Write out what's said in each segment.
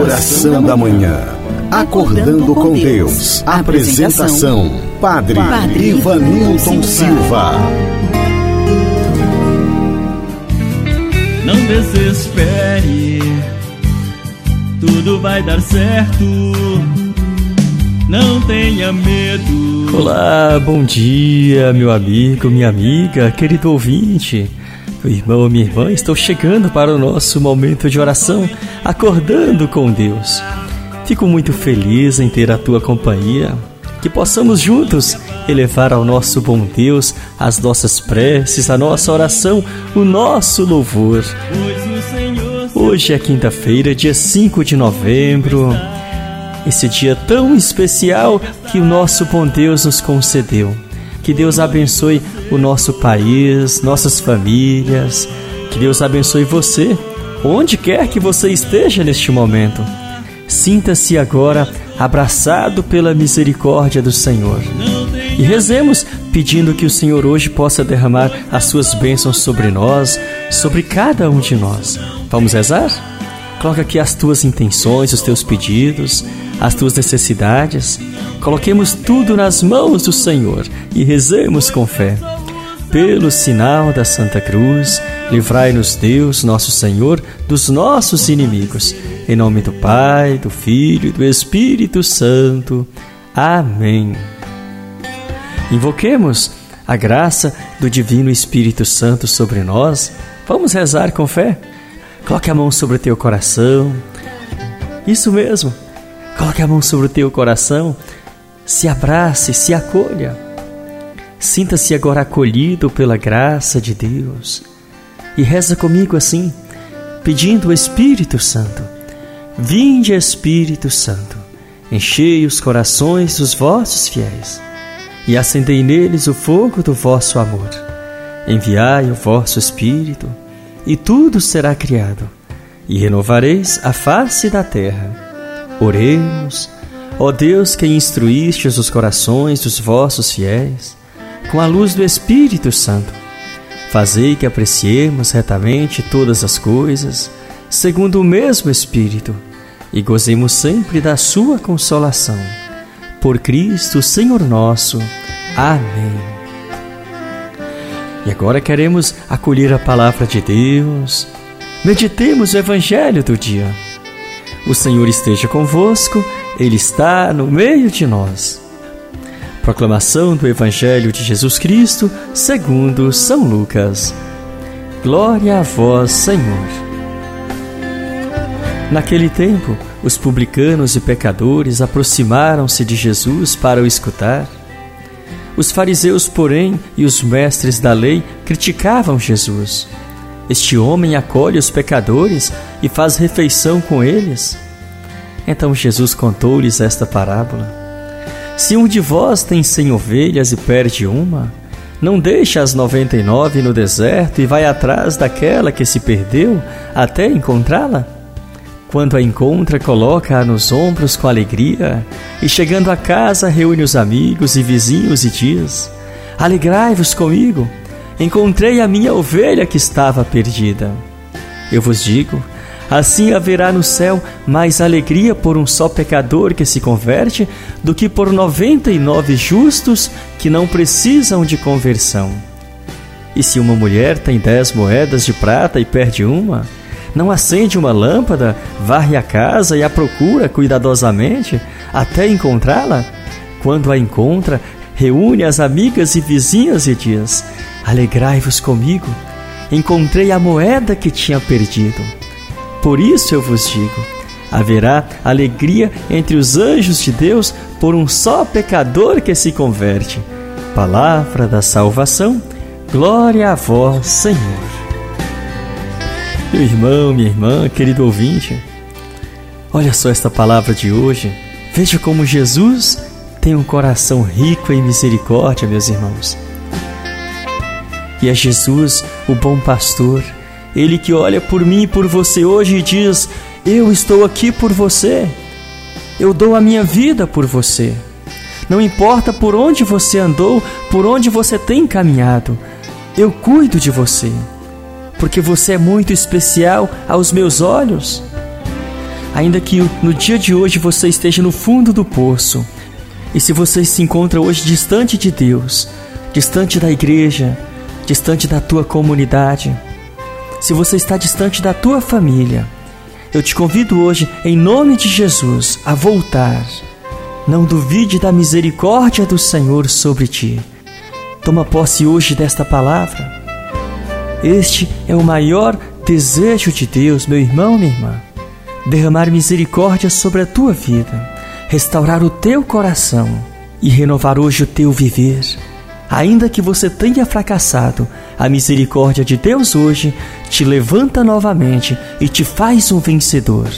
Oração da Manhã. Acordando com Deus. Apresentação: Padre, Padre Ivanilton Silva. Não desespere, tudo vai dar certo. Não tenha medo. Olá, bom dia, meu amigo, minha amiga, querido ouvinte. Irmão, minha irmã, estou chegando para o nosso momento de oração, acordando com Deus. Fico muito feliz em ter a tua companhia, que possamos juntos elevar ao nosso bom Deus as nossas preces, a nossa oração, o nosso louvor. Hoje é quinta-feira, dia 5 de novembro, esse dia tão especial que o nosso bom Deus nos concedeu. Que Deus abençoe o nosso país, nossas famílias. Que Deus abençoe você, onde quer que você esteja neste momento. Sinta-se agora abraçado pela misericórdia do Senhor. E rezemos pedindo que o Senhor hoje possa derramar as suas bênçãos sobre nós, sobre cada um de nós. Vamos rezar? Coloca aqui as tuas intenções, os teus pedidos, as tuas necessidades. Coloquemos tudo nas mãos do Senhor e rezemos com fé. Pelo sinal da Santa Cruz, livrai-nos Deus, nosso Senhor, dos nossos inimigos. Em nome do Pai, do Filho e do Espírito Santo. Amém. Invoquemos a graça do Divino Espírito Santo sobre nós. Vamos rezar com fé. Coloque a mão sobre o teu coração. Isso mesmo. Coloque a mão sobre o teu coração. Se abrace, se acolha. Sinta-se agora acolhido pela graça de Deus. E reza comigo assim, pedindo o Espírito Santo. Vinde, Espírito Santo, enchei os corações dos vossos fiéis e acendei neles o fogo do vosso amor. Enviai o vosso Espírito e tudo será criado, e renovareis a face da terra. Oremos, ó Deus que instruístes os corações dos vossos fiéis, com a luz do Espírito Santo. Fazei que apreciemos retamente todas as coisas, segundo o mesmo Espírito, e gozemos sempre da sua consolação. Por Cristo, Senhor nosso. Amém. E agora queremos acolher a palavra de Deus. Meditemos o Evangelho do dia. O Senhor esteja convosco, Ele está no meio de nós. Proclamação do Evangelho de Jesus Cristo, segundo São Lucas. Glória a vós, Senhor. Naquele tempo, os publicanos e pecadores aproximaram-se de Jesus para o escutar. Os fariseus, porém, e os mestres da lei criticavam Jesus. Este homem acolhe os pecadores e faz refeição com eles. Então Jesus contou-lhes esta parábola: Se um de vós tem cem ovelhas e perde uma, não deixa as noventa e nove no deserto e vai atrás daquela que se perdeu até encontrá-la? Quando a encontra, coloca-a nos ombros com alegria e, chegando a casa, reúne os amigos e vizinhos e diz: Alegrai-vos comigo, encontrei a minha ovelha que estava perdida. Eu vos digo: assim haverá no céu mais alegria por um só pecador que se converte do que por noventa e nove justos que não precisam de conversão. E se uma mulher tem dez moedas de prata e perde uma, não acende uma lâmpada, varre a casa e a procura cuidadosamente até encontrá-la? Quando a encontra, reúne as amigas e vizinhas e diz: Alegrai-vos comigo, encontrei a moeda que tinha perdido. Por isso eu vos digo: haverá alegria entre os anjos de Deus por um só pecador que se converte. Palavra da salvação, glória a vós, Senhor. Meu irmão, minha irmã, querido ouvinte, olha só esta palavra de hoje. Veja como Jesus tem um coração rico em misericórdia, meus irmãos. E é Jesus, o bom pastor, ele que olha por mim e por você hoje e diz: Eu estou aqui por você, eu dou a minha vida por você. Não importa por onde você andou, por onde você tem caminhado, eu cuido de você porque você é muito especial aos meus olhos. ainda que no dia de hoje você esteja no fundo do poço, e se você se encontra hoje distante de Deus, distante da igreja, distante da tua comunidade, se você está distante da tua família, eu te convido hoje, em nome de Jesus, a voltar. Não duvide da misericórdia do Senhor sobre ti. Toma posse hoje desta palavra. Este é o maior desejo de Deus, meu irmão, minha irmã. Derramar misericórdia sobre a tua vida, restaurar o teu coração e renovar hoje o teu viver. Ainda que você tenha fracassado, a misericórdia de Deus hoje te levanta novamente e te faz um vencedor.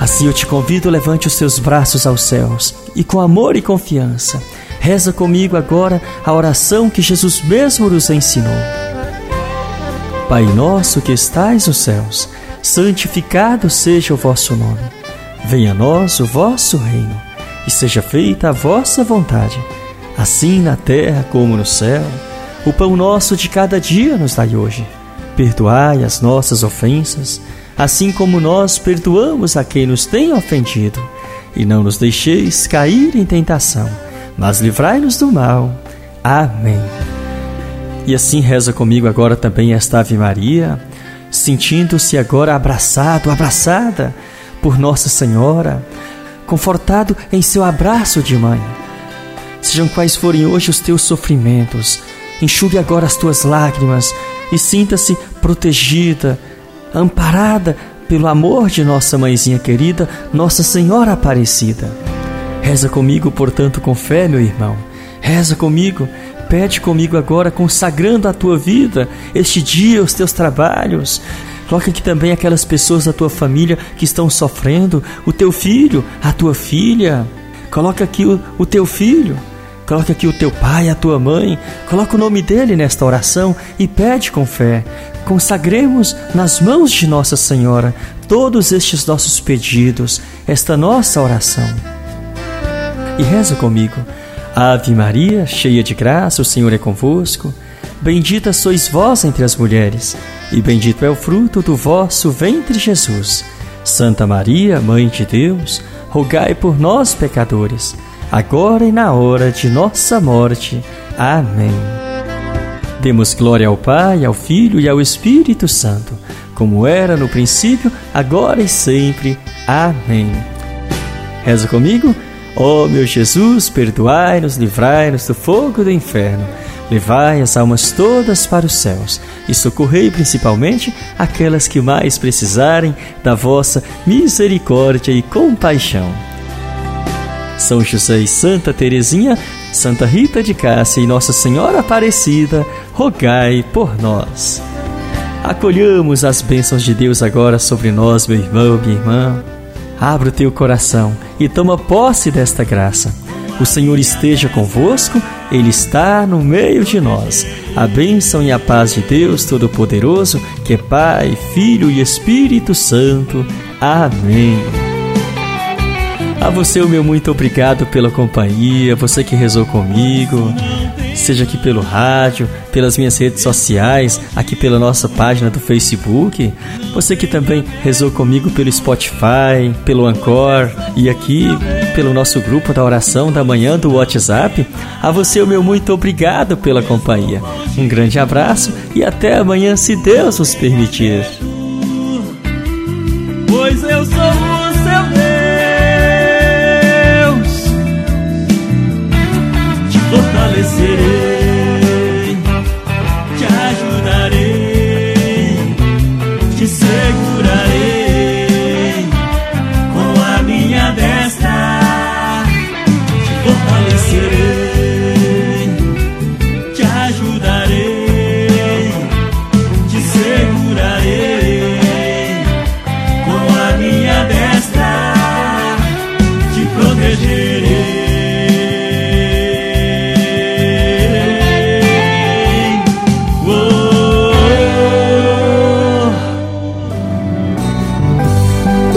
Assim eu te convido, levante os seus braços aos céus e com amor e confiança, reza comigo agora a oração que Jesus mesmo nos ensinou. Pai nosso que estais nos céus, santificado seja o vosso nome. Venha a nós o vosso reino e seja feita a vossa vontade, assim na terra como no céu. O pão nosso de cada dia nos dai hoje. Perdoai as nossas ofensas, assim como nós perdoamos a quem nos tem ofendido. E não nos deixeis cair em tentação, mas livrai-nos do mal. Amém. E assim reza comigo agora também esta Ave Maria, sentindo-se agora abraçado, abraçada por Nossa Senhora, confortado em seu abraço de mãe. Sejam quais forem hoje os teus sofrimentos, Enxugue agora as tuas lágrimas e sinta-se protegida, amparada pelo amor de nossa mãezinha querida, Nossa Senhora Aparecida. Reza comigo, portanto, com fé, meu irmão. Reza comigo, pede comigo agora, consagrando a tua vida, este dia, os teus trabalhos. Coloca aqui também aquelas pessoas da tua família que estão sofrendo, o teu filho, a tua filha. Coloca aqui o, o teu filho, Coloque aqui o teu pai, a tua mãe, coloca o nome dele nesta oração e pede com fé. Consagremos nas mãos de Nossa Senhora todos estes nossos pedidos, esta nossa oração. E reza comigo. Ave Maria, cheia de graça, o Senhor é convosco. Bendita sois vós entre as mulheres, e bendito é o fruto do vosso ventre, Jesus. Santa Maria, Mãe de Deus, rogai por nós, pecadores agora e na hora de nossa morte. Amém. Demos glória ao Pai, ao Filho e ao Espírito Santo, como era no princípio, agora e sempre. Amém. Reza comigo. Ó oh, meu Jesus, perdoai-nos, livrai-nos do fogo do inferno, levai as almas todas para os céus e socorrei principalmente aquelas que mais precisarem da vossa misericórdia e compaixão. São José e Santa Teresinha, Santa Rita de Cássia e Nossa Senhora Aparecida, rogai por nós. Acolhamos as bênçãos de Deus agora sobre nós, meu irmão, minha irmã. Abra o teu coração e toma posse desta graça. O Senhor esteja convosco, Ele está no meio de nós. A bênção e a paz de Deus Todo-Poderoso, que é Pai, Filho e Espírito Santo. Amém. A você, o meu muito obrigado pela companhia, você que rezou comigo, seja aqui pelo rádio, pelas minhas redes sociais, aqui pela nossa página do Facebook, você que também rezou comigo pelo Spotify, pelo Anchor e aqui pelo nosso grupo da oração da manhã do WhatsApp. A você, o meu muito obrigado pela companhia. Um grande abraço e até amanhã, se Deus nos permitir. Pois eu sou o seu Deus.